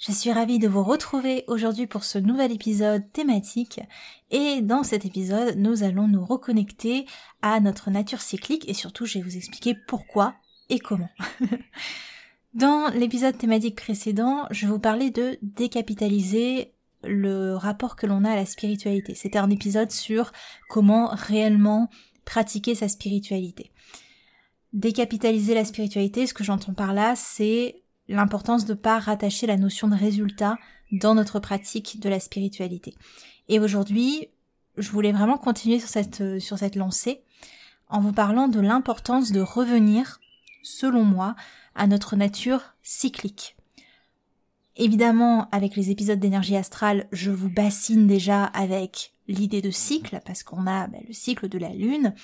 Je suis ravie de vous retrouver aujourd'hui pour ce nouvel épisode thématique et dans cet épisode nous allons nous reconnecter à notre nature cyclique et surtout je vais vous expliquer pourquoi et comment. dans l'épisode thématique précédent je vous parlais de décapitaliser le rapport que l'on a à la spiritualité. C'était un épisode sur comment réellement pratiquer sa spiritualité. Décapitaliser la spiritualité, ce que j'entends par là, c'est l'importance de ne pas rattacher la notion de résultat dans notre pratique de la spiritualité. Et aujourd'hui, je voulais vraiment continuer sur cette, sur cette lancée en vous parlant de l'importance de revenir, selon moi, à notre nature cyclique. Évidemment, avec les épisodes d'énergie astrale, je vous bassine déjà avec l'idée de cycle, parce qu'on a ben, le cycle de la Lune,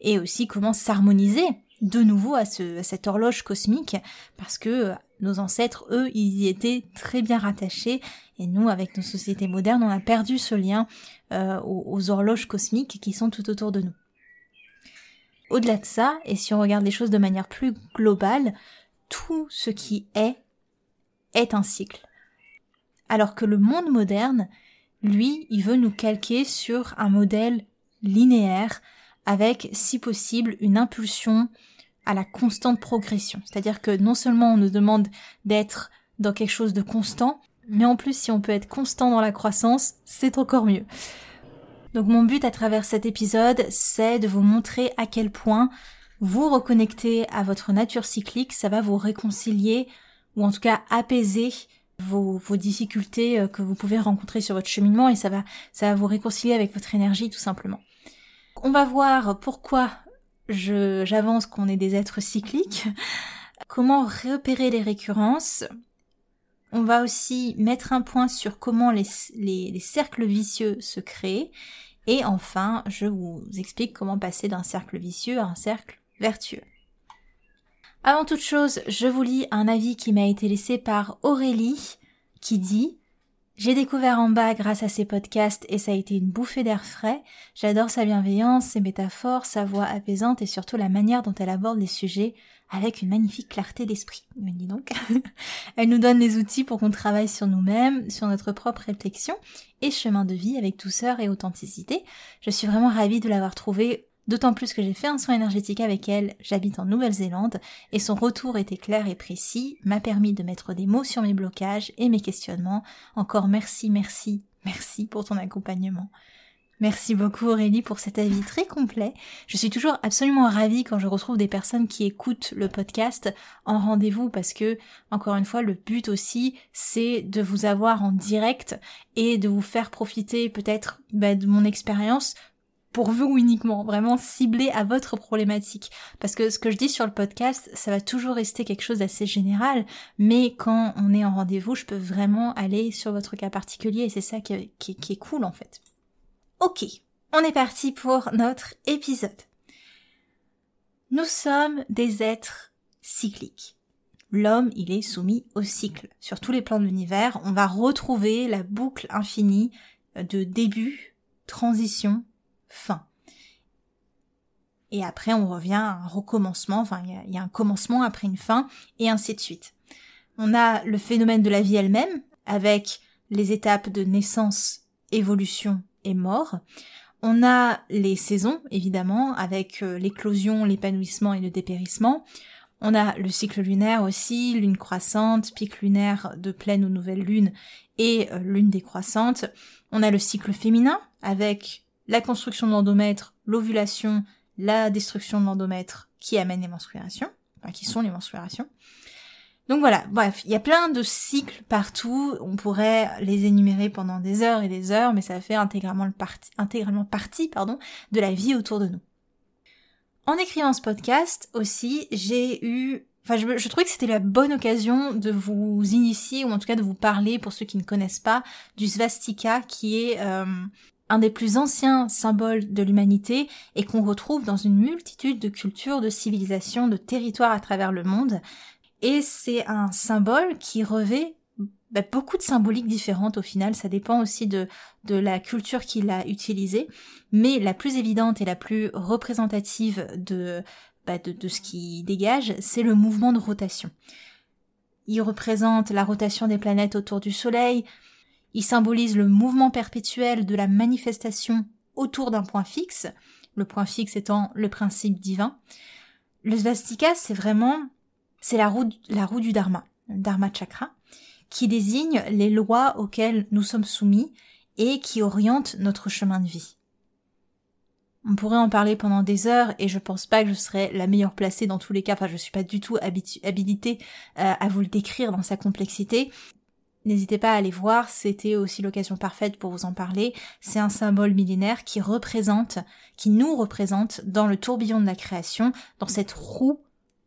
et aussi comment s'harmoniser de nouveau à, ce, à cette horloge cosmique, parce que nos ancêtres, eux, ils y étaient très bien rattachés, et nous, avec nos sociétés modernes, on a perdu ce lien euh, aux, horloges cosmiques qui sont tout autour de nous. Au-delà de ça, et si on regarde les choses de manière plus globale, tout ce qui est est un cycle. Alors que le monde moderne, lui, il veut nous calquer sur un modèle linéaire avec, si possible, une impulsion à la constante progression. C'est-à-dire que non seulement on nous demande d'être dans quelque chose de constant, mais en plus si on peut être constant dans la croissance, c'est encore mieux. Donc mon but à travers cet épisode, c'est de vous montrer à quel point vous reconnecter à votre nature cyclique, ça va vous réconcilier, ou en tout cas apaiser vos, vos difficultés euh, que vous pouvez rencontrer sur votre cheminement, et ça va, ça va vous réconcilier avec votre énergie tout simplement. On va voir pourquoi j'avance qu'on est des êtres cycliques, comment repérer les récurrences. On va aussi mettre un point sur comment les, les, cercles vicieux se créent. Et enfin, je vous explique comment passer d'un cercle vicieux à un cercle vertueux. Avant toute chose, je vous lis un avis qui m'a été laissé par Aurélie qui dit j'ai découvert en bas grâce à ses podcasts et ça a été une bouffée d'air frais. J'adore sa bienveillance, ses métaphores, sa voix apaisante et surtout la manière dont elle aborde les sujets avec une magnifique clarté d'esprit. Dis donc. elle nous donne les outils pour qu'on travaille sur nous-mêmes, sur notre propre réflexion et chemin de vie avec douceur et authenticité. Je suis vraiment ravie de l'avoir trouvée D'autant plus que j'ai fait un soin énergétique avec elle, j'habite en Nouvelle-Zélande, et son retour était clair et précis, m'a permis de mettre des mots sur mes blocages et mes questionnements. Encore merci, merci, merci pour ton accompagnement. Merci beaucoup Aurélie pour cet avis très complet. Je suis toujours absolument ravie quand je retrouve des personnes qui écoutent le podcast en rendez-vous parce que, encore une fois, le but aussi, c'est de vous avoir en direct et de vous faire profiter peut-être bah, de mon expérience pour vous uniquement, vraiment ciblé à votre problématique. Parce que ce que je dis sur le podcast, ça va toujours rester quelque chose d'assez général, mais quand on est en rendez-vous, je peux vraiment aller sur votre cas particulier et c'est ça qui, qui est cool en fait. Ok, on est parti pour notre épisode. Nous sommes des êtres cycliques. L'homme, il est soumis au cycle. Sur tous les plans de l'univers, on va retrouver la boucle infinie de début, transition, fin. Et après, on revient à un recommencement, enfin, il y, a un commencement après une fin, et ainsi de suite. On a le phénomène de la vie elle-même, avec les étapes de naissance, évolution et mort. On a les saisons, évidemment, avec euh, l'éclosion, l'épanouissement et le dépérissement. On a le cycle lunaire aussi, lune croissante, pic lunaire de pleine ou nouvelle lune et euh, lune décroissante. On a le cycle féminin avec la construction de l'endomètre, l'ovulation, la destruction de l'endomètre qui amène les menstruations, enfin, qui sont les menstruations. Donc voilà, bref, il y a plein de cycles partout, on pourrait les énumérer pendant des heures et des heures, mais ça fait intégralement, partie, intégralement partie pardon, de la vie autour de nous. En écrivant ce podcast aussi, j'ai eu... Enfin, je, je trouvais que c'était la bonne occasion de vous initier, ou en tout cas de vous parler, pour ceux qui ne connaissent pas, du svastika, qui est euh, un des plus anciens symboles de l'humanité et qu'on retrouve dans une multitude de cultures, de civilisations, de territoires à travers le monde. Et c'est un symbole qui revêt bah, beaucoup de symboliques différentes au final, ça dépend aussi de, la culture qu'il a utilisée, mais la plus évidente et la plus représentative de, bah, de, de ce qui dégage, c'est le mouvement de rotation. Il représente la rotation des planètes autour du Soleil, il symbolise le mouvement perpétuel de la manifestation autour d'un point fixe, le point fixe étant le principe divin. Le svastika, c'est vraiment, c'est la roue, du dharma, dharma chakra, qui désigne les lois auxquelles nous sommes soumis et qui oriente notre chemin de vie. On pourrait en parler pendant des heures et je pense pas que je serais la meilleure placée dans tous les cas. Enfin, je suis pas du tout habilitée euh, à vous le décrire dans sa complexité. N'hésitez pas à aller voir, c'était aussi l'occasion parfaite pour vous en parler. C'est un symbole millénaire qui représente, qui nous représente dans le tourbillon de la création, dans cette roue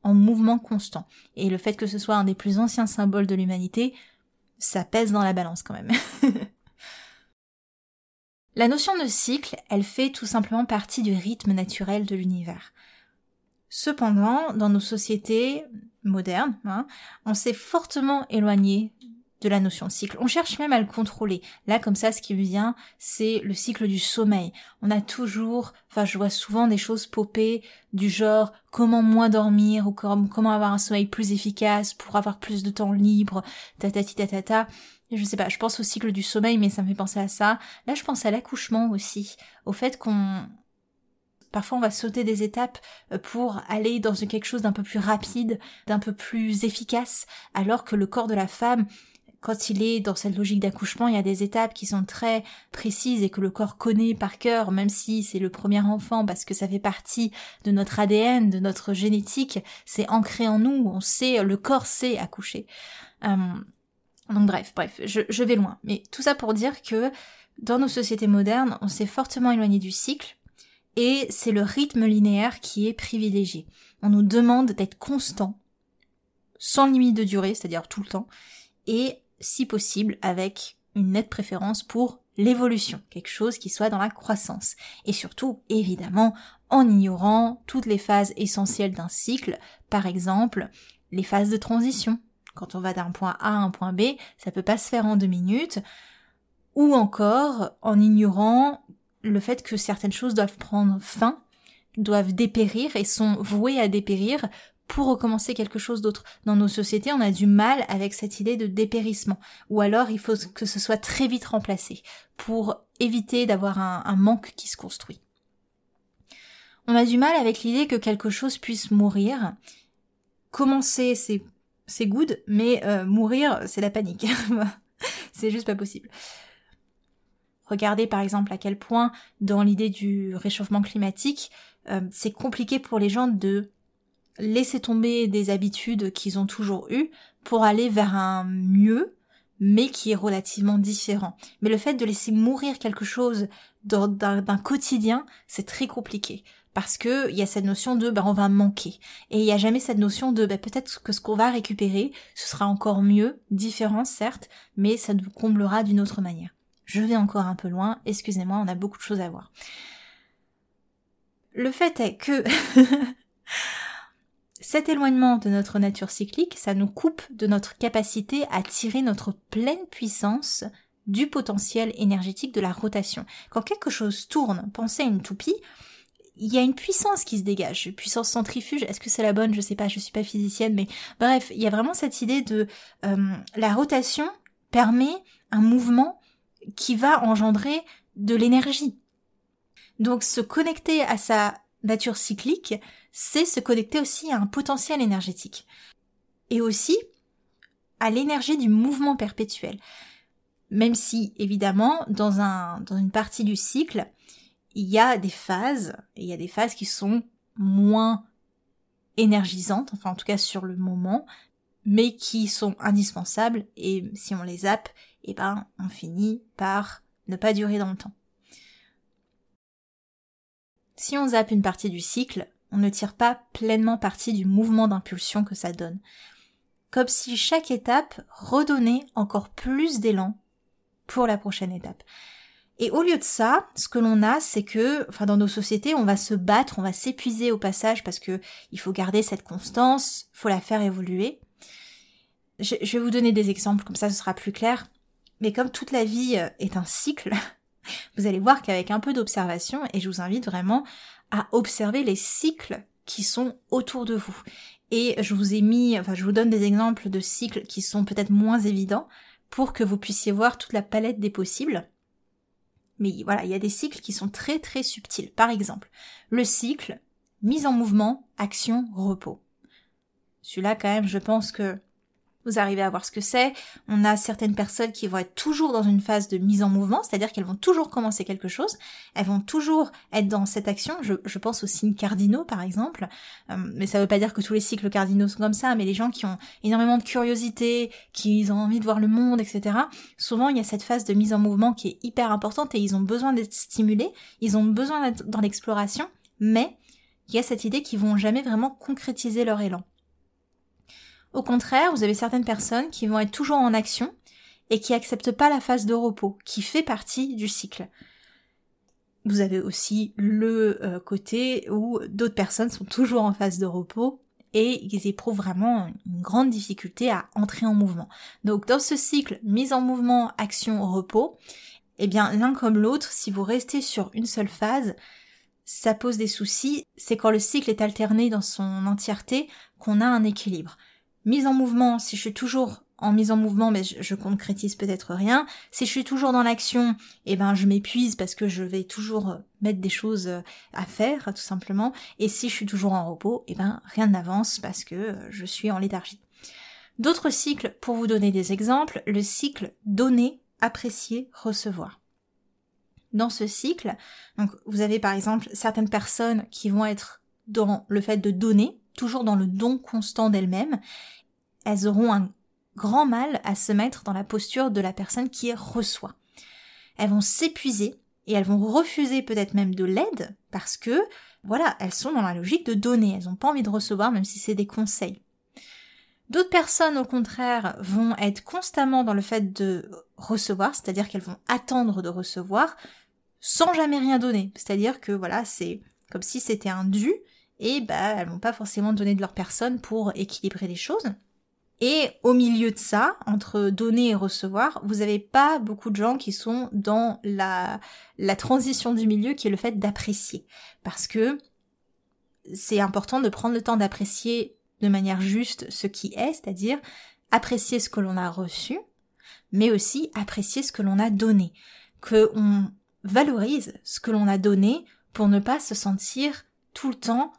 en mouvement constant. Et le fait que ce soit un des plus anciens symboles de l'humanité, ça pèse dans la balance quand même. la notion de cycle, elle fait tout simplement partie du rythme naturel de l'univers. Cependant, dans nos sociétés modernes, hein, on s'est fortement éloigné de la notion de cycle. On cherche même à le contrôler. Là, comme ça, ce qui me vient, c'est le cycle du sommeil. On a toujours, enfin, je vois souvent des choses popper du genre comment moins dormir ou comment avoir un sommeil plus efficace pour avoir plus de temps libre, tatati tatata. Je sais pas, je pense au cycle du sommeil, mais ça me fait penser à ça. Là, je pense à l'accouchement aussi, au fait qu'on Parfois, on va sauter des étapes euh, pour aller dans quelque chose d'un peu plus rapide, d'un peu plus efficace, alors que le corps de la femme, quand il est dans cette logique d'accouchement, il y a des étapes qui sont très précises et que le corps connaît par cœur, même si c'est le premier enfant, parce que ça fait partie de notre ADN, de notre génétique, c'est ancré en nous, on sait, le corps sait accoucher. Euh, donc bref, bref, je, je vais loin. Mais tout ça pour dire que dans nos sociétés modernes, on s'est fortement éloigné du cycle, et c'est le rythme linéaire qui est privilégié. On nous demande d'être constant, sans limite de durée, c'est-à-dire tout le temps, et si possible avec une nette préférence pour l'évolution, quelque chose qui soit dans la croissance. Et surtout, évidemment, en ignorant toutes les phases essentielles d'un cycle, par exemple, les phases de transition. Quand on va d'un point A à un point B, ça peut pas se faire en deux minutes, ou encore en ignorant le fait que certaines choses doivent prendre fin, doivent dépérir et sont vouées à dépérir pour recommencer quelque chose d'autre. Dans nos sociétés, on a du mal avec cette idée de dépérissement. Ou alors, il faut que ce soit très vite remplacé pour éviter d'avoir un, manque qui se construit. On a du mal avec l'idée que quelque chose puisse mourir. Commencer, c'est, c'est good, mais euh, mourir, c'est la panique. c'est juste pas possible. Regardez par exemple à quel point, dans l'idée du réchauffement climatique, euh, c'est compliqué pour les gens de laisser tomber des habitudes qu'ils ont toujours eues pour aller vers un mieux, mais qui est relativement différent. Mais le fait de laisser mourir quelque chose d'un quotidien, c'est très compliqué. Parce que il y a cette notion de bah, on va manquer. Et il n'y a jamais cette notion de bah, peut-être que ce qu'on va récupérer, ce sera encore mieux, différent certes, mais ça nous comblera d'une autre manière. Je vais encore un peu loin, excusez-moi, on a beaucoup de choses à voir. Le fait est que Cet éloignement de notre nature cyclique, ça nous coupe de notre capacité à tirer notre pleine puissance du potentiel énergétique de la rotation. Quand quelque chose tourne, pensez à une toupie, il y a une puissance qui se dégage, une puissance centrifuge. Est-ce que c'est la bonne? Je sais pas, je suis pas physicienne, mais bref, il y a vraiment cette idée de euh, la rotation permet un mouvement qui va engendrer de l'énergie. Donc se connecter à sa nature cyclique, c'est se connecter aussi à un potentiel énergétique. Et aussi à l'énergie du mouvement perpétuel. Même si, évidemment, dans, un, dans une partie du cycle, il y a des phases, et il y a des phases qui sont moins énergisantes, enfin en tout cas sur le moment, mais qui sont indispensables et si on les zappe, eh ben on finit par ne pas durer dans le temps. Si on zappe une partie du cycle, on ne tire pas pleinement parti du mouvement d'impulsion que ça donne. Comme si chaque étape redonnait encore plus d'élan pour la prochaine étape. Et au lieu de ça, ce que l'on a, c'est que, enfin, dans nos sociétés, on va se battre, on va s'épuiser au passage parce que il faut garder cette constance, faut la faire évoluer. Je, je vais vous donner des exemples, comme ça ce sera plus clair. Mais comme toute la vie est un cycle, vous allez voir qu'avec un peu d'observation, et je vous invite vraiment à observer les cycles qui sont autour de vous. Et je vous ai mis, enfin je vous donne des exemples de cycles qui sont peut-être moins évidents pour que vous puissiez voir toute la palette des possibles. Mais voilà, il y a des cycles qui sont très très subtils. Par exemple, le cycle mise en mouvement, action, repos. Celui-là quand même, je pense que vous arrivez à voir ce que c'est. On a certaines personnes qui vont être toujours dans une phase de mise en mouvement, c'est-à-dire qu'elles vont toujours commencer quelque chose, elles vont toujours être dans cette action. Je, pense aux signes cardinaux, par exemple, euh, mais ça ne veut pas dire que tous les cycles cardinaux sont comme ça, mais les gens qui ont énormément de curiosité, qui ont envie de voir le monde, etc., souvent il y a cette phase de mise en mouvement qui est hyper importante et ils ont besoin d'être stimulés, ils ont besoin d'être dans l'exploration, mais il y a cette idée qu'ils vont jamais vraiment concrétiser leur élan. Au contraire, vous avez certaines personnes qui vont être toujours en action et qui acceptent pas la phase de repos, qui fait partie du cycle. Vous avez aussi le euh, côté où d'autres personnes sont toujours en phase de repos et ils éprouvent vraiment une grande difficulté à entrer en mouvement. Donc dans ce cycle mise en mouvement, action, repos, eh bien l'un comme l'autre, si vous restez sur une seule phase, ça pose des soucis. C'est quand le cycle est alterné dans son entièreté qu'on a un équilibre mise en mouvement, si je suis toujours en mise en mouvement, mais je, concrétise peut-être rien. Si je suis toujours dans l'action, eh ben je m'épuise parce que je vais toujours mettre des choses euh, à faire, tout simplement. Et si je suis toujours en repos, eh ben rien n'avance parce que euh, je suis en léthargie. D'autres cycles, pour vous donner des exemples, le cycle donner, apprécier, recevoir. Dans ce cycle, vous avez par exemple certaines personnes qui vont être dans le fait de donner, toujours dans le don constant d'elles-mêmes, elles auront un grand mal à se mettre dans la posture de la personne qui reçoit. Elles vont s'épuiser et elles vont refuser peut-être même de l'aide parce que, voilà, elles sont dans la logique de donner, elles n'ont pas envie de recevoir même si c'est des conseils. D'autres personnes, au contraire, vont être constamment dans le fait de recevoir, c'est-à-dire qu'elles vont attendre de recevoir sans jamais rien donner. C'est-à-dire que, voilà, c'est comme si c'était un dû et bah elles vont pas forcément donner de leur personne pour équilibrer les choses. Et au milieu de ça, entre donner et recevoir, vous n'avez pas beaucoup de gens qui sont dans la, transition du milieu qui est le fait d'apprécier. Parce que c'est important de prendre le temps d'apprécier de manière juste ce qui est, c'est-à-dire apprécier ce que l'on a reçu, mais aussi apprécier ce que l'on a donné. Que on valorise ce que l'on a donné pour ne pas se sentir tout le temps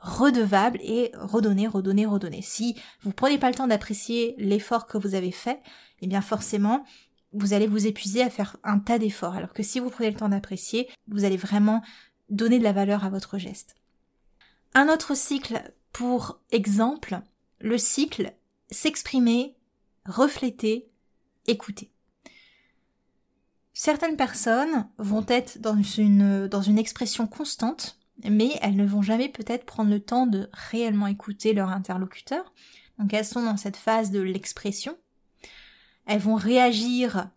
redevable et redonner, redonner, redonner. Si vous prenez pas le temps d'apprécier l'effort que vous avez fait, eh bien forcément, vous allez vous épuiser à faire un tas d'efforts. Alors que si vous prenez le temps d'apprécier, vous allez vraiment donner de la valeur à votre geste. Un autre cycle pour exemple, le cycle s'exprimer, refléter, écouter. Certaines personnes vont être dans une, dans une expression constante, mais elles ne vont jamais peut-être prendre le temps de réellement écouter leur interlocuteur. Donc elles sont dans cette phase de l'expression. Elles vont réagir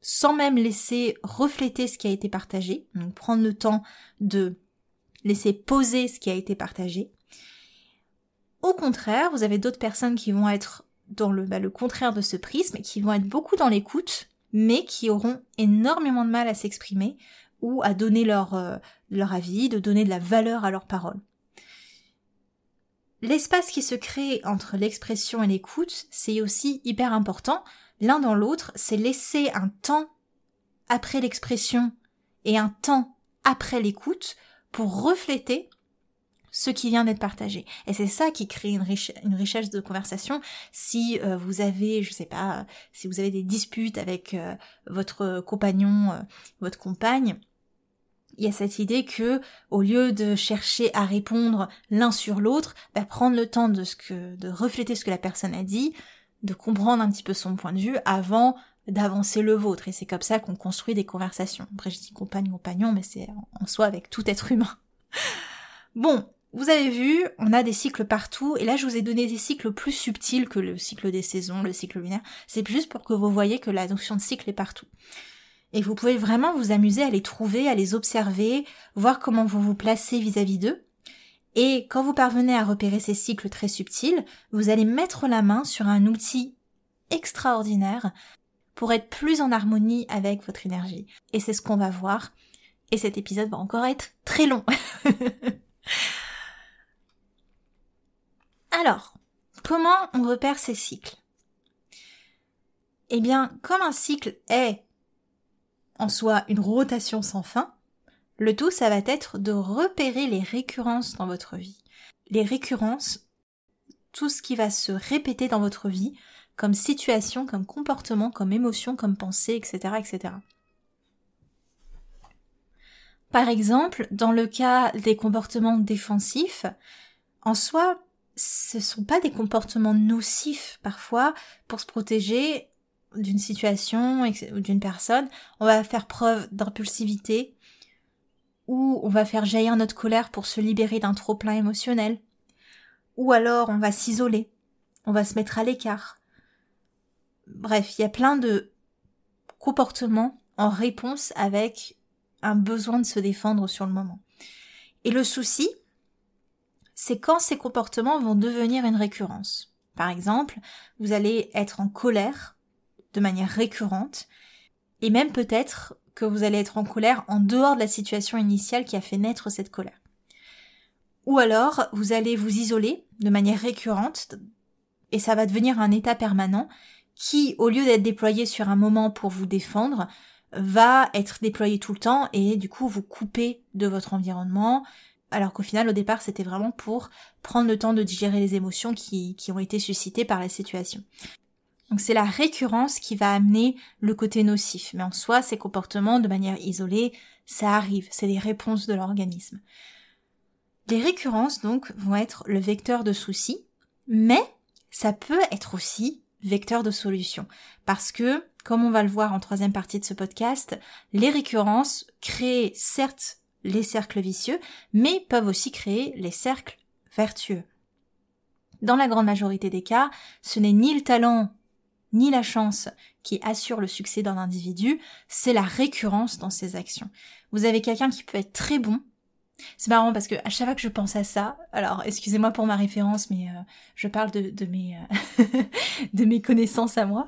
sans même laisser refléter ce qui a été partagé, donc prendre le temps de laisser poser ce qui a été partagé. Au contraire, vous avez d'autres personnes qui vont être dans le, bah, contraire de ce prisme, qui vont être beaucoup dans l'écoute, mais qui auront énormément de mal à s'exprimer ou à donner leur, euh, leur avis, de donner de la valeur à leurs paroles. L'espace qui se crée entre l'expression et l'écoute, c'est aussi hyper important. L'un dans l'autre, c'est laisser un temps après l'expression et un temps après l'écoute pour refléter ce qui vient d'être partagé. Et c'est ça qui crée une, richesse de conversation. Si euh, vous avez, je sais pas, si vous avez des disputes avec euh, votre compagnon, votre compagne, il y a cette idée que, au lieu de chercher à répondre l'un sur l'autre, bah, prendre le temps de ce de refléter ce que la personne a dit, de comprendre un petit peu son point de vue avant d'avancer le vôtre. Et c'est comme ça qu'on construit des conversations. Après, je dis compagne, compagnon, mais c'est en soi avec tout être humain. bon, vous avez vu, on a des cycles partout, et là je vous ai donné des cycles plus subtils que le cycle des saisons, le cycle lunaire. C'est juste pour que vous voyez que la notion de cycle est partout. Et vous pouvez vraiment vous amuser à les trouver, à les observer, voir comment vous vous placez vis-à-vis d'eux. Et quand vous parvenez à repérer ces cycles très subtils, vous allez mettre la main sur un outil extraordinaire pour être plus en harmonie avec votre énergie. Et c'est ce qu'on va voir. Et cet épisode va encore être très long. Alors, comment on repère ces cycles? Eh bien, comme un cycle est en soi une rotation sans fin, le tout, ça va être de repérer les récurrences dans votre vie. Les récurrences, tout ce qui va se répéter dans votre vie, comme situation, comme comportement, comme émotion, comme pensée, etc., etc. Par exemple, dans le cas des comportements défensifs, en soi, ce sont pas des comportements nocifs parfois pour se protéger d'une situation ou d'une personne. On va faire preuve d'impulsivité ou on va faire jaillir notre colère pour se libérer d'un trop plein émotionnel. Ou alors on va s'isoler, on va se mettre à l'écart. Bref, il y a plein de comportements en réponse avec un besoin de se défendre sur le moment. Et le souci, c'est quand ces comportements vont devenir une récurrence. Par exemple, vous allez être en colère de manière récurrente, et même peut-être que vous allez être en colère en dehors de la situation initiale qui a fait naître cette colère. Ou alors, vous allez vous isoler de manière récurrente, et ça va devenir un état permanent qui, au lieu d'être déployé sur un moment pour vous défendre, va être déployé tout le temps et du coup vous couper de votre environnement, alors qu'au final, au départ, c'était vraiment pour prendre le temps de digérer les émotions qui, qui ont été suscitées par la situation. Donc c'est la récurrence qui va amener le côté nocif. Mais en soi, ces comportements, de manière isolée, ça arrive, c'est des réponses de l'organisme. Les récurrences, donc, vont être le vecteur de soucis, mais ça peut être aussi vecteur de solution. Parce que, comme on va le voir en troisième partie de ce podcast, les récurrences créent certes les cercles vicieux, mais peuvent aussi créer les cercles vertueux. Dans la grande majorité des cas, ce n'est ni le talent ni la chance qui assure le succès d'un individu, c'est la récurrence dans ses actions. Vous avez quelqu'un qui peut être très bon c'est marrant parce que à chaque fois que je pense à ça, alors excusez-moi pour ma référence, mais euh, je parle de, de mes euh, de mes connaissances à moi.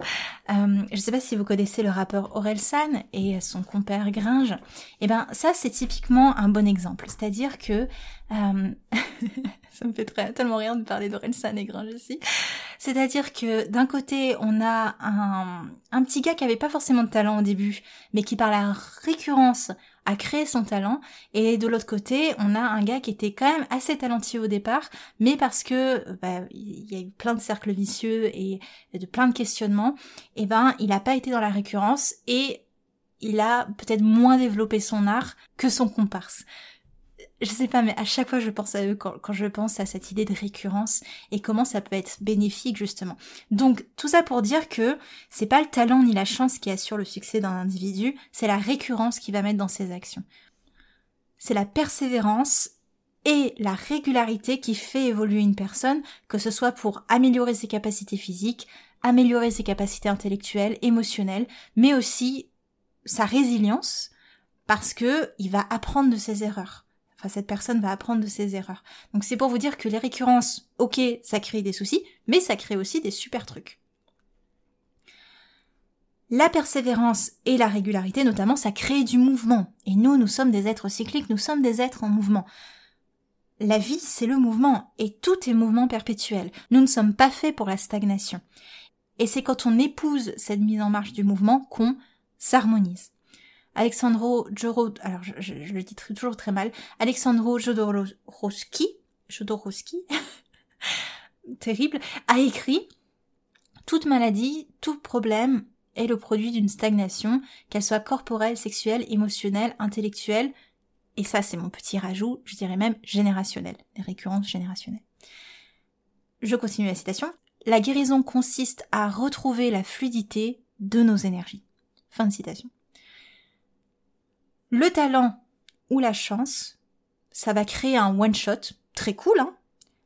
Euh, je sais pas si vous connaissez le rappeur Orelsan et son compère Gringe. Eh ben ça c'est typiquement un bon exemple. C'est-à-dire que euh, ça me fait tellement rien de parler d'Orelsan et Gringe aussi. C'est-à-dire que d'un côté on a un un petit gars qui avait pas forcément de talent au début, mais qui par la récurrence a créé son talent. Et de l'autre côté on a un gars qui était quand même assez talentueux au départ mais parce que bah, il y a eu plein de cercles vicieux et de plein de questionnements et eh ben il n'a pas été dans la récurrence et il a peut-être moins développé son art que son comparse je sais pas, mais à chaque fois je pense à eux quand, quand, je pense à cette idée de récurrence et comment ça peut être bénéfique justement. Donc tout ça pour dire que c'est pas le talent ni la chance qui assure le succès d'un individu, c'est la récurrence qui va mettre dans ses actions. C'est la persévérance et la régularité qui fait évoluer une personne, que ce soit pour améliorer ses capacités physiques, améliorer ses capacités intellectuelles, émotionnelles, mais aussi sa résilience, parce que il va apprendre de ses erreurs. Cette personne va apprendre de ses erreurs. Donc c'est pour vous dire que les récurrences, ok, ça crée des soucis, mais ça crée aussi des super trucs. La persévérance et la régularité, notamment, ça crée du mouvement. Et nous, nous sommes des êtres cycliques, nous sommes des êtres en mouvement. La vie, c'est le mouvement, et tout est mouvement perpétuel. Nous ne sommes pas faits pour la stagnation. Et c'est quand on épouse cette mise en marche du mouvement qu'on s'harmonise. Alexandro Joro, alors je, le dis toujours très mal, Alexandro terrible, a écrit toute maladie, tout problème est le produit d'une stagnation, qu'elle soit corporelle, sexuelle, émotionnelle, intellectuelle et ça c'est mon petit rajout, je dirais même générationnel, les récurrences générationnelles. Je continue la citation. La guérison consiste à retrouver la fluidité de nos énergies. Fin de citation. Le talent ou la chance, ça va créer un one shot, très cool, hein,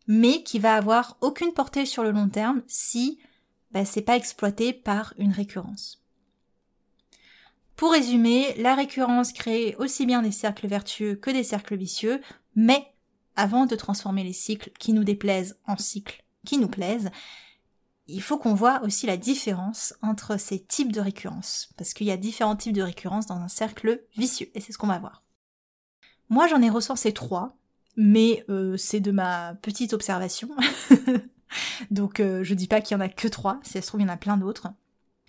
mais qui va avoir aucune portée sur le long terme si bah, c'est pas exploité par une récurrence. Pour résumer, la récurrence crée aussi bien des cercles vertueux que des cercles vicieux, mais avant de transformer les cycles qui nous déplaisent en cycles qui nous plaisent, il faut qu'on voit aussi la différence entre ces types de récurrence, parce qu'il y a différents types de récurrence dans un cercle vicieux, et c'est ce qu'on va voir. Moi j'en ai recensé trois, mais euh, c'est de ma petite observation, donc euh, je dis pas qu'il y en a que trois, si ça se trouve il y en a plein d'autres.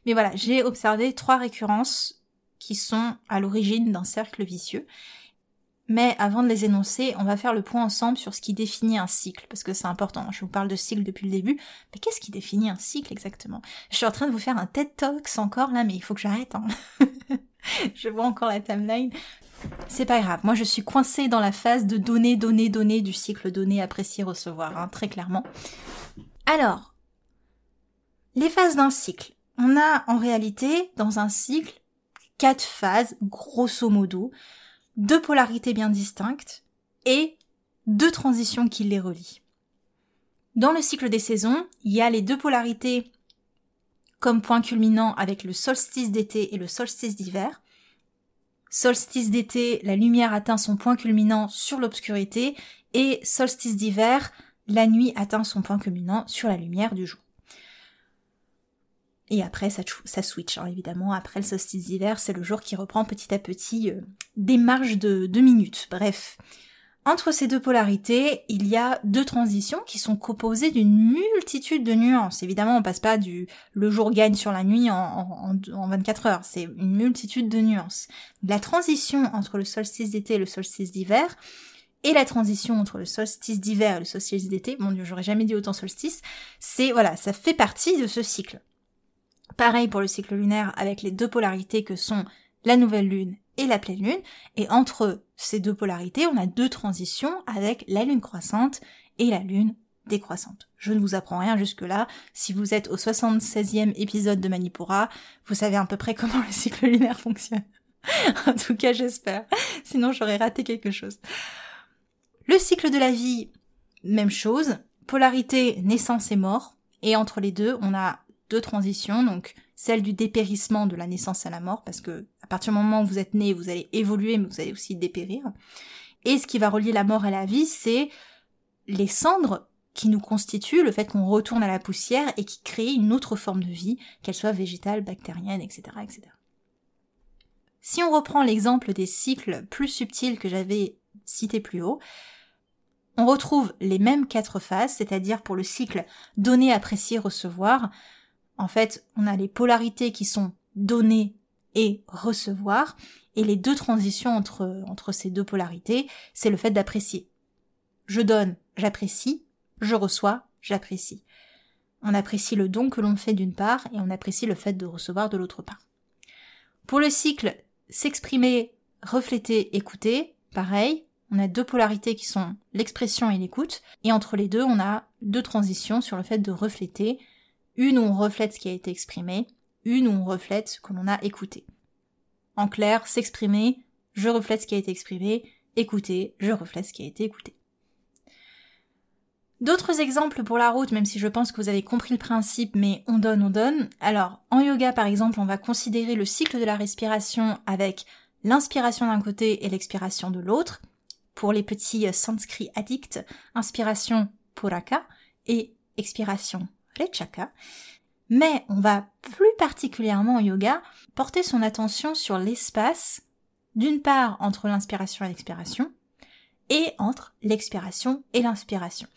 Mais voilà, j'ai observé trois récurrences qui sont à l'origine d'un cercle vicieux. Mais avant de les énoncer, on va faire le point ensemble sur ce qui définit un cycle, parce que c'est important. Je vous parle de cycle depuis le début, mais qu'est-ce qui définit un cycle exactement? Je suis en train de vous faire un TED Talks encore là, mais il faut que j'arrête. Hein. je vois encore la timeline. C'est pas grave, moi je suis coincée dans la phase de donner, donner, donner du cycle donner, apprécier, recevoir, hein, très clairement. Alors, les phases d'un cycle. On a en réalité, dans un cycle, quatre phases, grosso modo, deux polarités bien distinctes et deux transitions qui les relient. Dans le cycle des saisons, il y a les deux polarités comme point culminant avec le solstice d'été et le solstice d'hiver. Solstice d'été, la lumière atteint son point culminant sur l'obscurité et solstice d'hiver, la nuit atteint son point culminant sur la lumière du jour. Et après, ça, switch, hein, évidemment. Après le solstice d'hiver, c'est le jour qui reprend petit à petit euh, des marges de deux minutes. Bref. Entre ces deux polarités, il y a deux transitions qui sont composées d'une multitude de nuances. Évidemment, on passe pas du le jour gagne sur la nuit en, en, en 24 heures. C'est une multitude de nuances. La transition entre le solstice d'été et le solstice d'hiver, et la transition entre le solstice d'hiver et le solstice d'été, mon dieu, j'aurais jamais dit autant solstice, c'est, voilà, ça fait partie de ce cycle. Pareil pour le cycle lunaire avec les deux polarités que sont la nouvelle lune et la pleine lune. Et entre ces deux polarités, on a deux transitions avec la lune croissante et la lune décroissante. Je ne vous apprends rien jusque-là. Si vous êtes au 76e épisode de Manipura, vous savez à peu près comment le cycle lunaire fonctionne. en tout cas, j'espère. Sinon, j'aurais raté quelque chose. Le cycle de la vie, même chose. Polarité naissance et mort. Et entre les deux, on a deux transitions, donc celle du dépérissement de la naissance à la mort, parce que à partir du moment où vous êtes né, vous allez évoluer, mais vous allez aussi dépérir. Et ce qui va relier la mort à la vie, c'est les cendres qui nous constituent, le fait qu'on retourne à la poussière et qui crée une autre forme de vie, qu'elle soit végétale, bactérienne, etc., etc. Si on reprend l'exemple des cycles plus subtils que j'avais cités plus haut, on retrouve les mêmes quatre phases, c'est-à-dire pour le cycle donner, apprécier, recevoir, en fait, on a les polarités qui sont donner et recevoir, et les deux transitions entre, entre ces deux polarités, c'est le fait d'apprécier. Je donne, j'apprécie, je reçois, j'apprécie. On apprécie le don que l'on fait d'une part, et on apprécie le fait de recevoir de l'autre part. Pour le cycle s'exprimer, refléter, écouter, pareil, on a deux polarités qui sont l'expression et l'écoute, et entre les deux, on a deux transitions sur le fait de refléter, une où on reflète ce qui a été exprimé, une où on reflète ce que l'on a écouté. En clair, s'exprimer, je reflète ce qui a été exprimé, écouter, je reflète ce qui a été écouté. D'autres exemples pour la route, même si je pense que vous avez compris le principe, mais on donne, on donne. Alors, en yoga, par exemple, on va considérer le cycle de la respiration avec l'inspiration d'un côté et l'expiration de l'autre. Pour les petits sanskrit addicts, inspiration puraka et expiration Mais on va plus particulièrement en yoga porter son attention sur l'espace, d'une part entre l'inspiration et l'expiration, et entre l'expiration et l'inspiration.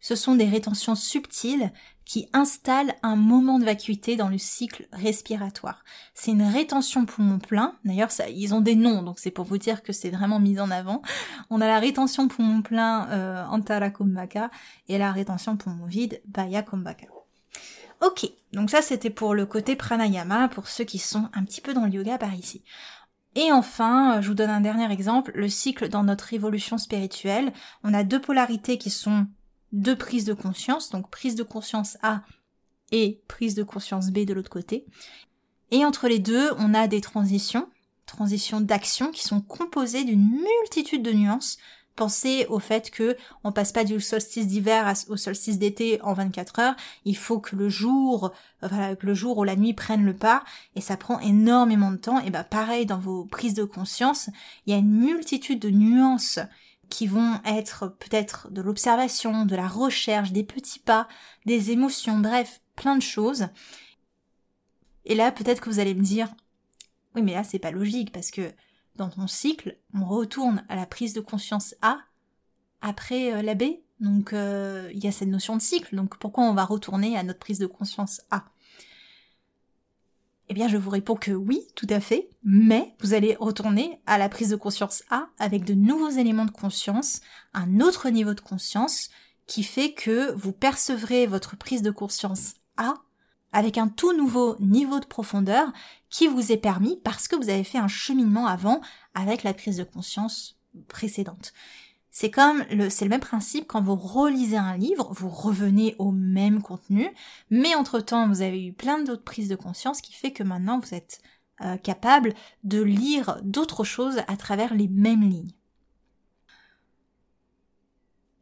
Ce sont des rétentions subtiles qui installent un moment de vacuité dans le cycle respiratoire. C'est une rétention poumon plein. D'ailleurs, ils ont des noms, donc c'est pour vous dire que c'est vraiment mis en avant. On a la rétention poumon plein euh, Antara et la rétention poumon vide Baya Kumbhaka. Ok, donc ça c'était pour le côté pranayama, pour ceux qui sont un petit peu dans le yoga par ici. Et enfin, je vous donne un dernier exemple, le cycle dans notre évolution spirituelle. On a deux polarités qui sont deux prises de conscience, donc prise de conscience A et prise de conscience B de l'autre côté. Et entre les deux, on a des transitions, transitions d'action qui sont composées d'une multitude de nuances. Pensez au fait que on passe pas du solstice d'hiver au solstice d'été en 24 heures. Il faut que le jour, voilà, que le jour ou la nuit prennent le pas, et ça prend énormément de temps. Et ben pareil dans vos prises de conscience, il y a une multitude de nuances qui vont être peut-être de l'observation, de la recherche, des petits pas, des émotions, bref, plein de choses. Et là, peut-être que vous allez me dire, oui, mais là, c'est pas logique parce que dans ton cycle, on retourne à la prise de conscience A après euh, la B. Donc, euh, il y a cette notion de cycle. Donc, pourquoi on va retourner à notre prise de conscience A? Eh bien, je vous réponds que oui, tout à fait, mais vous allez retourner à la prise de conscience A avec de nouveaux éléments de conscience, un autre niveau de conscience qui fait que vous percevrez votre prise de conscience A avec un tout nouveau niveau de profondeur qui vous est permis parce que vous avez fait un cheminement avant avec la prise de conscience précédente. C'est comme le, c'est le même principe quand vous relisez un livre, vous revenez au même contenu, mais entre temps vous avez eu plein d'autres prises de conscience qui fait que maintenant vous êtes euh, capable de lire d'autres choses à travers les mêmes lignes.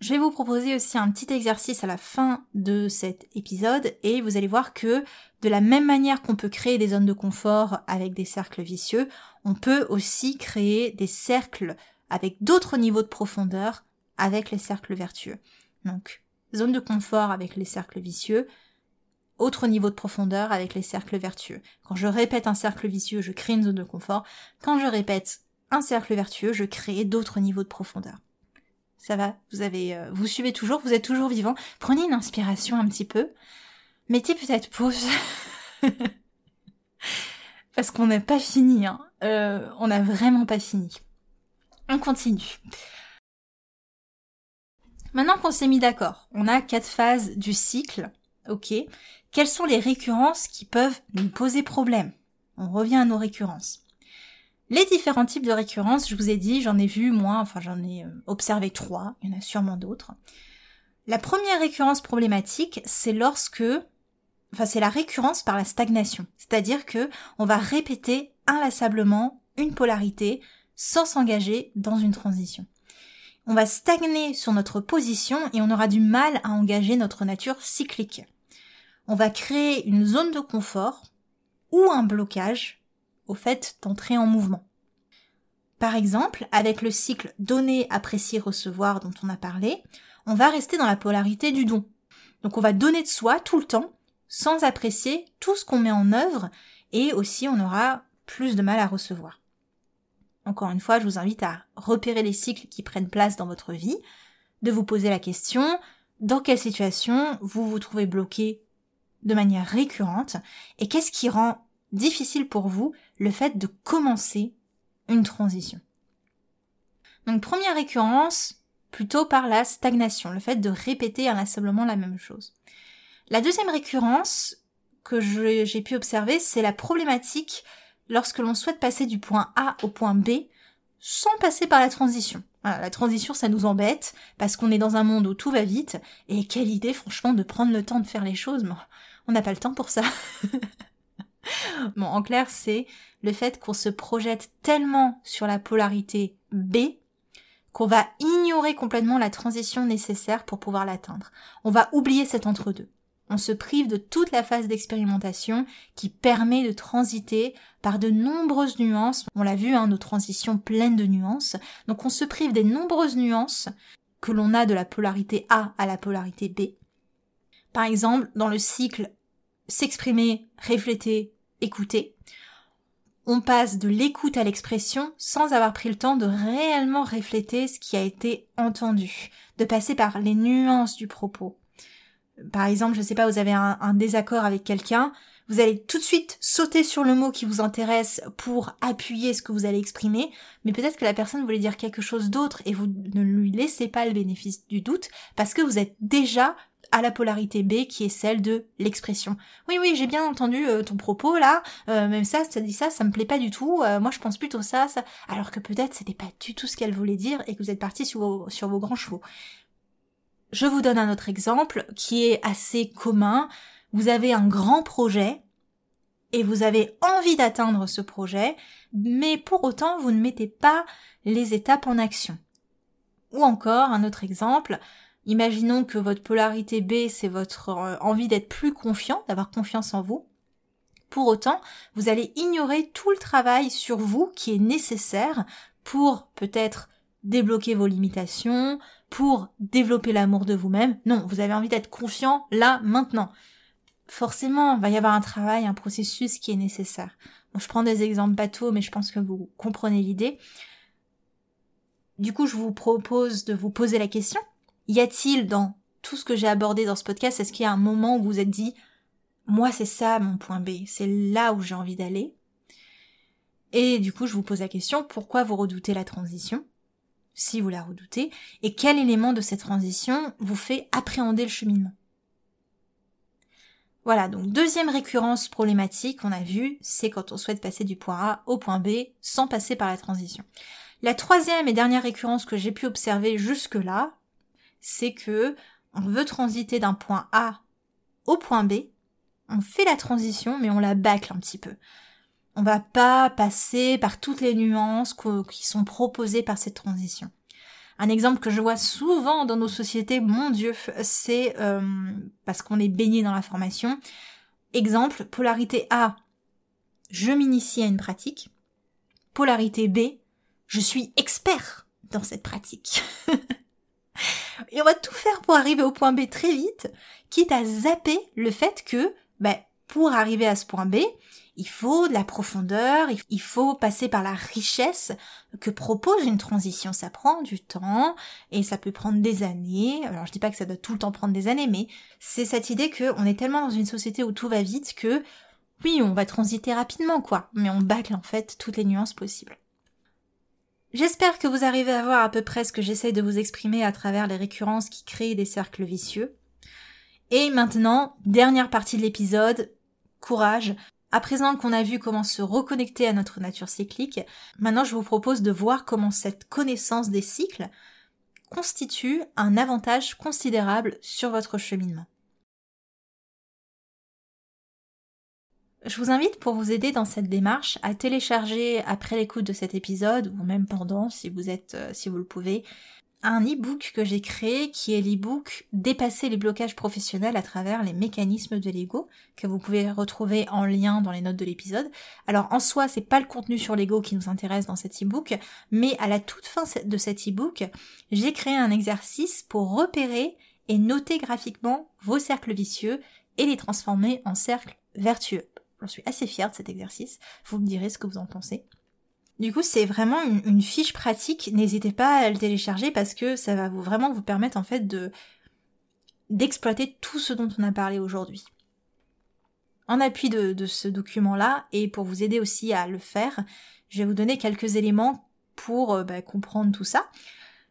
Je vais vous proposer aussi un petit exercice à la fin de cet épisode et vous allez voir que de la même manière qu'on peut créer des zones de confort avec des cercles vicieux, on peut aussi créer des cercles avec d'autres niveaux de profondeur avec les cercles vertueux. Donc, zone de confort avec les cercles vicieux, autre niveau de profondeur avec les cercles vertueux. Quand je répète un cercle vicieux, je crée une zone de confort. Quand je répète un cercle vertueux, je crée d'autres niveaux de profondeur. Ça va, vous avez, euh, vous suivez toujours, vous êtes toujours vivant. Prenez une inspiration un petit peu. Mettez peut-être pause. Parce qu'on n'a pas fini, hein. Euh, on n'a vraiment pas fini. On continue. Maintenant qu'on s'est mis d'accord, on a quatre phases du cycle, ok. Quelles sont les récurrences qui peuvent nous poser problème? On revient à nos récurrences. Les différents types de récurrences, je vous ai dit, j'en ai vu moi, enfin j'en ai euh, observé trois, il y en a sûrement d'autres. La première récurrence problématique, c'est lorsque, enfin c'est la récurrence par la stagnation, c'est-à-dire que on va répéter inlassablement une polarité sans s'engager dans une transition. On va stagner sur notre position et on aura du mal à engager notre nature cyclique. On va créer une zone de confort ou un blocage au fait d'entrer en mouvement. Par exemple, avec le cycle donner, apprécier, recevoir dont on a parlé, on va rester dans la polarité du don. Donc on va donner de soi tout le temps sans apprécier tout ce qu'on met en œuvre et aussi on aura plus de mal à recevoir. Encore une fois, je vous invite à repérer les cycles qui prennent place dans votre vie, de vous poser la question dans quelle situation vous vous trouvez bloqué de manière récurrente et qu'est-ce qui rend difficile pour vous le fait de commencer une transition. Donc première récurrence, plutôt par la stagnation, le fait de répéter inlassablement la même chose. La deuxième récurrence que j'ai pu observer, c'est la problématique lorsque l'on souhaite passer du point A au point B sans passer par la transition. la transition, ça nous embête parce qu'on est dans un monde où tout va vite et quelle idée, franchement, de prendre le temps de faire les choses. Mais on n'a pas le temps pour ça. bon, en clair, c'est le fait qu'on se projette tellement sur la polarité B qu'on va ignorer complètement la transition nécessaire pour pouvoir l'atteindre. On va oublier cet entre-deux on se prive de toute la phase d'expérimentation qui permet de transiter par de nombreuses nuances. On l'a vu, hein, nos transitions pleines de nuances. Donc on se prive des nombreuses nuances que l'on a de la polarité A à la polarité B. Par exemple, dans le cycle s'exprimer, refléter, écouter, on passe de l'écoute à l'expression sans avoir pris le temps de réellement refléter ce qui a été entendu, de passer par les nuances du propos, par exemple, je sais pas, vous avez un, désaccord avec quelqu'un, vous allez tout de suite sauter sur le mot qui vous intéresse pour appuyer ce que vous allez exprimer, mais peut-être que la personne voulait dire quelque chose d'autre et vous ne lui laissez pas le bénéfice du doute parce que vous êtes déjà à la polarité B qui est celle de l'expression. Oui, oui, j'ai bien entendu euh, ton propos là, euh, même ça, ça dit ça, ça me plaît pas du tout, euh, moi je pense plutôt ça, ça, alors que peut-être c'était pas du tout ce qu'elle voulait dire et que vous êtes parti sur vos, sur vos grands chevaux. Je vous donne un autre exemple qui est assez commun. Vous avez un grand projet et vous avez envie d'atteindre ce projet, mais pour autant vous ne mettez pas les étapes en action. Ou encore un autre exemple, Imaginons que votre polarité B, c'est votre euh, envie d'être plus confiant, d'avoir confiance en vous. Pour autant, vous allez ignorer tout le travail sur vous qui est nécessaire pour peut-être débloquer vos limitations, pour développer l'amour de vous-même. Non, vous avez envie d'être confiant là, maintenant. Forcément, il va y avoir un travail, un processus qui est nécessaire. je prends des exemples bateaux, mais je pense que vous comprenez l'idée. Du coup, je vous propose de vous poser la question, y a-t-il dans tout ce que j'ai abordé dans ce podcast, est-ce qu'il y a un moment où vous vous êtes dit, moi c'est ça mon point B, c'est là où j'ai envie d'aller? Et du coup, je vous pose la question, pourquoi vous redoutez la transition? Si vous la redoutez, et quel élément de cette transition vous fait appréhender le cheminement voilà, donc deuxième récurrence problématique qu'on a vu, c'est quand on souhaite passer du point A au point B sans passer par la transition. La troisième et dernière récurrence que j'ai pu observer jusque-là, c'est que on veut transiter d'un point A au point B, on fait la transition, mais on la bâcle un petit peu. On va pas passer par toutes les nuances qui sont proposées par cette transition. Un exemple que je vois souvent dans nos sociétés, mon Dieu, c'est euh, parce qu'on est baigné dans la formation. Exemple, polarité A, je m'initie à une pratique. Polarité B, je suis expert dans cette pratique. Et on va tout faire pour arriver au point B très vite, quitte à zapper le fait que, ben, pour arriver à ce point B, il faut de la profondeur, il faut passer par la richesse que propose une transition. Ça prend du temps et ça peut prendre des années. Alors je dis pas que ça doit tout le temps prendre des années, mais c'est cette idée qu'on est tellement dans une société où tout va vite que oui, on va transiter rapidement quoi, mais on bâcle en fait toutes les nuances possibles. J'espère que vous arrivez à voir à peu près ce que j'essaye de vous exprimer à travers les récurrences qui créent des cercles vicieux. Et maintenant, dernière partie de l'épisode, courage. À présent qu'on a vu comment se reconnecter à notre nature cyclique, maintenant je vous propose de voir comment cette connaissance des cycles constitue un avantage considérable sur votre cheminement. Je vous invite pour vous aider dans cette démarche à télécharger après l'écoute de cet épisode ou même pendant si vous êtes euh, si vous le pouvez un e-book que j'ai créé qui est l'e-book Dépasser les blocages professionnels à travers les mécanismes de l'ego que vous pouvez retrouver en lien dans les notes de l'épisode. Alors en soi, c'est pas le contenu sur l'ego qui nous intéresse dans cet e-book, mais à la toute fin de cet e-book, j'ai créé un exercice pour repérer et noter graphiquement vos cercles vicieux et les transformer en cercles vertueux. J'en suis assez fière de cet exercice. Vous me direz ce que vous en pensez. Du coup, c'est vraiment une, fiche pratique. N'hésitez pas à le télécharger parce que ça va vraiment vous permettre en fait de d'exploiter tout ce dont on a parlé aujourd'hui. En appui de, ce document-là, et pour vous aider aussi à le faire, je vais vous donner quelques éléments pour euh, bah, comprendre tout ça.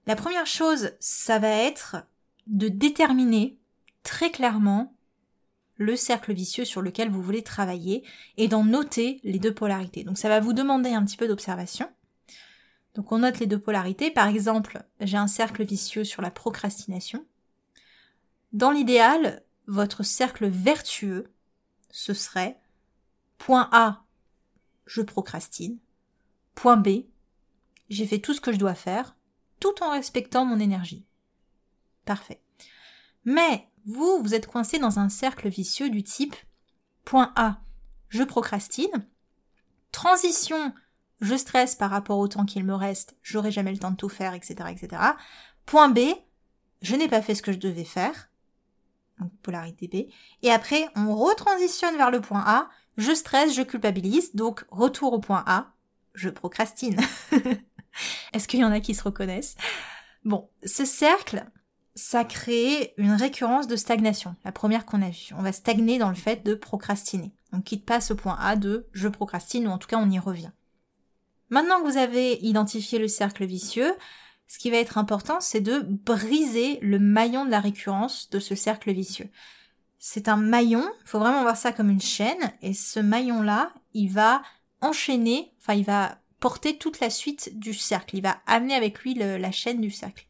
La première chose, ça va être de déterminer très clairement le cercle vicieux sur lequel vous voulez travailler et d'en noter les deux polarités. Donc ça va vous demander un petit peu d'observation. Donc on note les deux polarités. Par exemple, j'ai un cercle vicieux sur la procrastination. Dans l'idéal, votre cercle vertueux, ce serait point A, je procrastine. Point B, j'ai fait tout ce que je dois faire, tout en respectant mon énergie. Parfait. Mais vous, vous êtes coincé dans un cercle vicieux du type point A, je procrastine. Transition, je stresse par rapport au temps qu'il me reste, j'aurai jamais le temps de tout faire, etc., etc. Point B, je n'ai pas fait ce que je devais faire. Donc, polarité B. Et après, on retransitionne vers le point A, je stresse, je culpabilise, donc retour au point A, je procrastine. Est-ce qu'il y en a qui se reconnaissent? Bon, ce cercle, ça crée une récurrence de stagnation, la première qu'on a vue. On va stagner dans le fait de procrastiner. On quitte pas ce point A de je procrastine, ou en tout cas on y revient. Maintenant que vous avez identifié le cercle vicieux, ce qui va être important, c'est de briser le maillon de la récurrence de ce cercle vicieux. C'est un maillon, il faut vraiment voir ça comme une chaîne, et ce maillon-là, il va enchaîner, enfin il va porter toute la suite du cercle, il va amener avec lui la chaîne du cercle.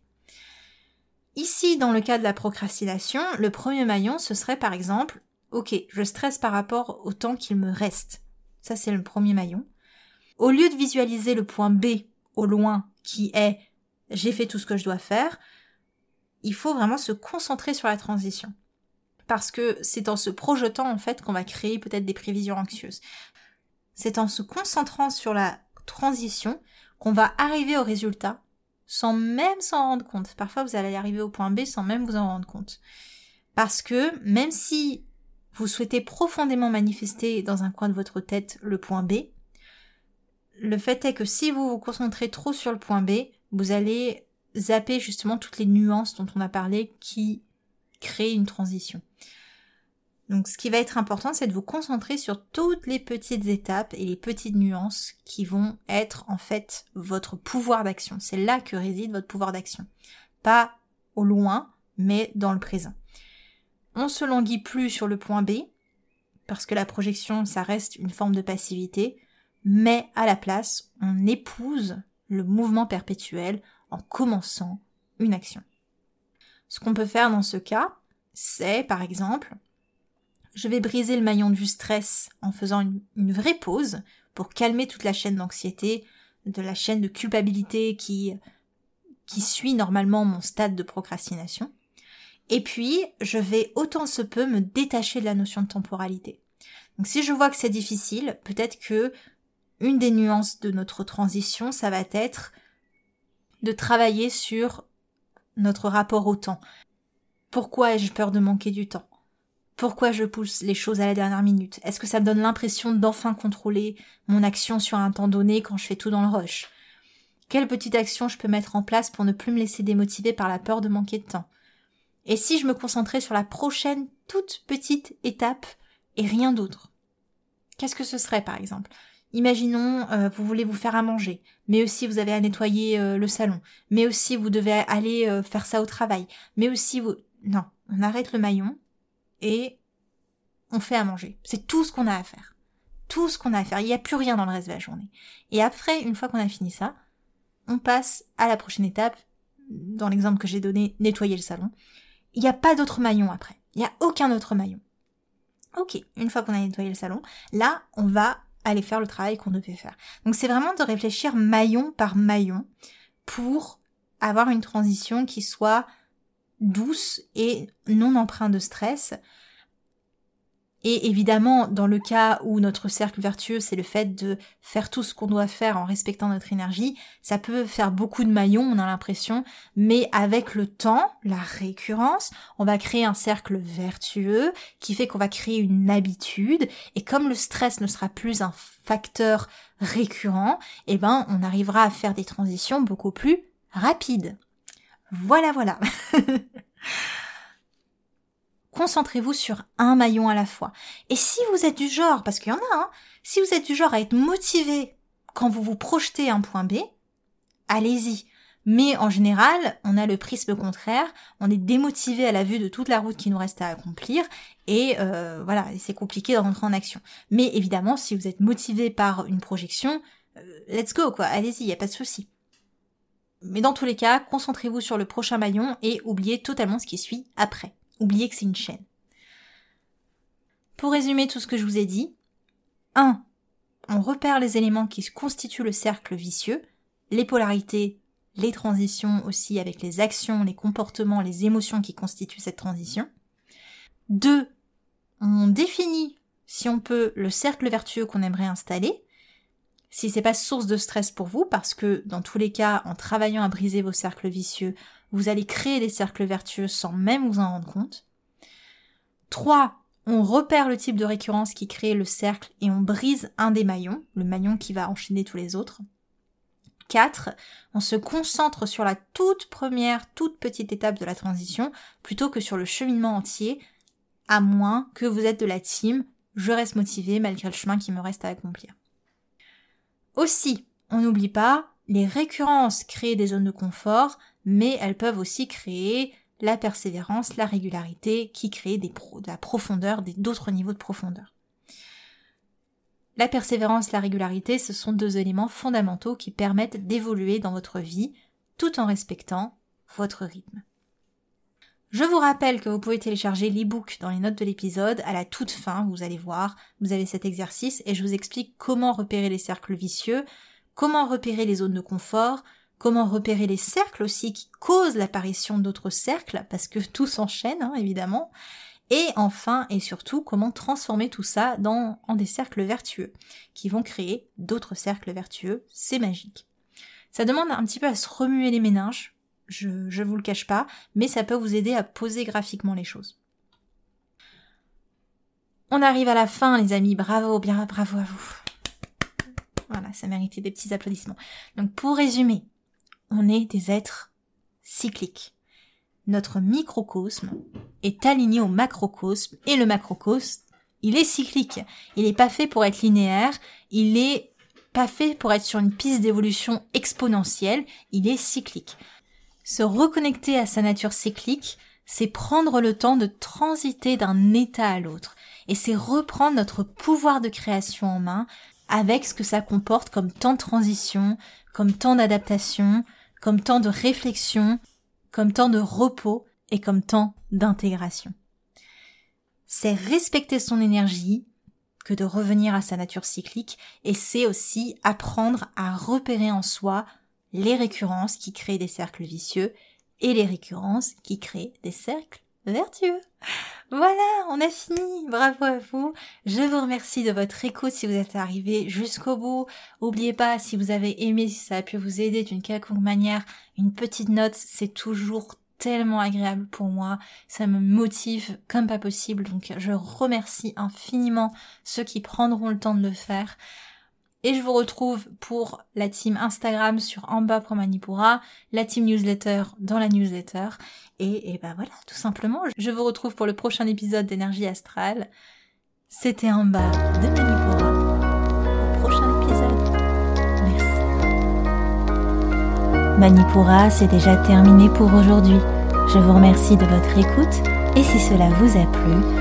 Ici, dans le cas de la procrastination, le premier maillon, ce serait par exemple, ok, je stresse par rapport au temps qu'il me reste. Ça, c'est le premier maillon. Au lieu de visualiser le point B au loin, qui est j'ai fait tout ce que je dois faire, il faut vraiment se concentrer sur la transition. Parce que c'est en se projetant, en fait, qu'on va créer peut-être des prévisions anxieuses. C'est en se concentrant sur la transition qu'on va arriver au résultat sans même s'en rendre compte. Parfois, vous allez arriver au point B sans même vous en rendre compte. Parce que même si vous souhaitez profondément manifester dans un coin de votre tête le point B, le fait est que si vous vous concentrez trop sur le point B, vous allez zapper justement toutes les nuances dont on a parlé qui créent une transition. Donc ce qui va être important, c'est de vous concentrer sur toutes les petites étapes et les petites nuances qui vont être en fait votre pouvoir d'action. C'est là que réside votre pouvoir d'action. Pas au loin, mais dans le présent. On se languit plus sur le point B, parce que la projection, ça reste une forme de passivité, mais à la place, on épouse le mouvement perpétuel en commençant une action. Ce qu'on peut faire dans ce cas, c'est par exemple je vais briser le maillon du stress en faisant une, vraie pause pour calmer toute la chaîne d'anxiété, de la chaîne de culpabilité qui, qui suit normalement mon stade de procrastination. Et puis, je vais autant se peut me détacher de la notion de temporalité. Donc si je vois que c'est difficile, peut-être que une des nuances de notre transition, ça va être de travailler sur notre rapport au temps. Pourquoi ai-je peur de manquer du temps? Pourquoi je pousse les choses à la dernière minute? Est-ce que ça me donne l'impression d'enfin contrôler mon action sur un temps donné quand je fais tout dans le rush? Quelle petite action je peux mettre en place pour ne plus me laisser démotiver par la peur de manquer de temps? Et si je me concentrais sur la prochaine toute petite étape et rien d'autre? Qu'est-ce que ce serait par exemple? Imaginons, euh, vous voulez vous faire à manger, mais aussi vous avez à nettoyer euh, le salon, mais aussi vous devez aller euh, faire ça au travail, mais aussi vous... Non, on arrête le maillon, et on fait à manger. C'est tout ce qu'on a à faire. Tout ce qu'on a à faire. Il n'y a plus rien dans le reste de la journée. Et après, une fois qu'on a fini ça, on passe à la prochaine étape. Dans l'exemple que j'ai donné, nettoyer le salon. Il n'y a pas d'autre maillon après. Il n'y a aucun autre maillon. Ok, une fois qu'on a nettoyé le salon, là, on va aller faire le travail qu'on devait faire. Donc c'est vraiment de réfléchir maillon par maillon pour avoir une transition qui soit douce et non empreinte de stress. Et évidemment, dans le cas où notre cercle vertueux, c'est le fait de faire tout ce qu'on doit faire en respectant notre énergie, ça peut faire beaucoup de maillons, on a l'impression, mais avec le temps, la récurrence, on va créer un cercle vertueux qui fait qu'on va créer une habitude, et comme le stress ne sera plus un facteur récurrent, eh ben, on arrivera à faire des transitions beaucoup plus rapides. Voilà, voilà. Concentrez-vous sur un maillon à la fois. Et si vous êtes du genre, parce qu'il y en a, hein, si vous êtes du genre à être motivé quand vous vous projetez un point B, allez-y. Mais en général, on a le prisme contraire, on est démotivé à la vue de toute la route qui nous reste à accomplir, et euh, voilà, c'est compliqué de rentrer en action. Mais évidemment, si vous êtes motivé par une projection, euh, let's go quoi, allez-y, y a pas de souci. Mais dans tous les cas, concentrez-vous sur le prochain maillon et oubliez totalement ce qui suit après. Oubliez que c'est une chaîne. Pour résumer tout ce que je vous ai dit, 1. On repère les éléments qui constituent le cercle vicieux, les polarités, les transitions aussi avec les actions, les comportements, les émotions qui constituent cette transition. 2. On définit, si on peut, le cercle vertueux qu'on aimerait installer, si c'est pas source de stress pour vous, parce que dans tous les cas, en travaillant à briser vos cercles vicieux, vous allez créer des cercles vertueux sans même vous en rendre compte. 3. On repère le type de récurrence qui crée le cercle et on brise un des maillons, le maillon qui va enchaîner tous les autres. 4. On se concentre sur la toute première, toute petite étape de la transition plutôt que sur le cheminement entier, à moins que vous êtes de la team, je reste motivé malgré le chemin qui me reste à accomplir. Aussi, on n'oublie pas, les récurrences créent des zones de confort, mais elles peuvent aussi créer la persévérance, la régularité, qui créent des de la profondeur, d'autres niveaux de profondeur. La persévérance, la régularité, ce sont deux éléments fondamentaux qui permettent d'évoluer dans votre vie tout en respectant votre rythme. Je vous rappelle que vous pouvez télécharger l'e-book dans les notes de l'épisode. À la toute fin, vous allez voir, vous avez cet exercice et je vous explique comment repérer les cercles vicieux, comment repérer les zones de confort, comment repérer les cercles aussi qui causent l'apparition d'autres cercles, parce que tout s'enchaîne, hein, évidemment. Et enfin et surtout, comment transformer tout ça dans, en des cercles vertueux, qui vont créer d'autres cercles vertueux. C'est magique. Ça demande un petit peu à se remuer les méninges, je, ne vous le cache pas, mais ça peut vous aider à poser graphiquement les choses. On arrive à la fin, les amis. Bravo, bien bravo à vous. Voilà, ça méritait des petits applaudissements. Donc, pour résumer, on est des êtres cycliques. Notre microcosme est aligné au macrocosme et le macrocosme, il est cyclique. Il n'est pas fait pour être linéaire, il est pas fait pour être sur une piste d'évolution exponentielle, il est cyclique. Se reconnecter à sa nature cyclique, c'est prendre le temps de transiter d'un état à l'autre. Et c'est reprendre notre pouvoir de création en main avec ce que ça comporte comme temps de transition, comme temps d'adaptation, comme temps de réflexion, comme temps de repos et comme temps d'intégration. C'est respecter son énergie que de revenir à sa nature cyclique et c'est aussi apprendre à repérer en soi les récurrences qui créent des cercles vicieux et les récurrences qui créent des cercles vertueux. Voilà, on a fini. Bravo à vous. Je vous remercie de votre écoute si vous êtes arrivé jusqu'au bout. N'oubliez pas, si vous avez aimé, si ça a pu vous aider d'une quelconque manière, une petite note, c'est toujours tellement agréable pour moi. Ça me motive comme pas possible. Donc, je remercie infiniment ceux qui prendront le temps de le faire. Et je vous retrouve pour la team Instagram sur Amba Manipura, la team newsletter dans la newsletter. Et, et ben voilà, tout simplement, je vous retrouve pour le prochain épisode d'énergie astrale. C'était Amba de Manipura. Prochain épisode. Merci. Manipura, c'est déjà terminé pour aujourd'hui. Je vous remercie de votre écoute et si cela vous a plu,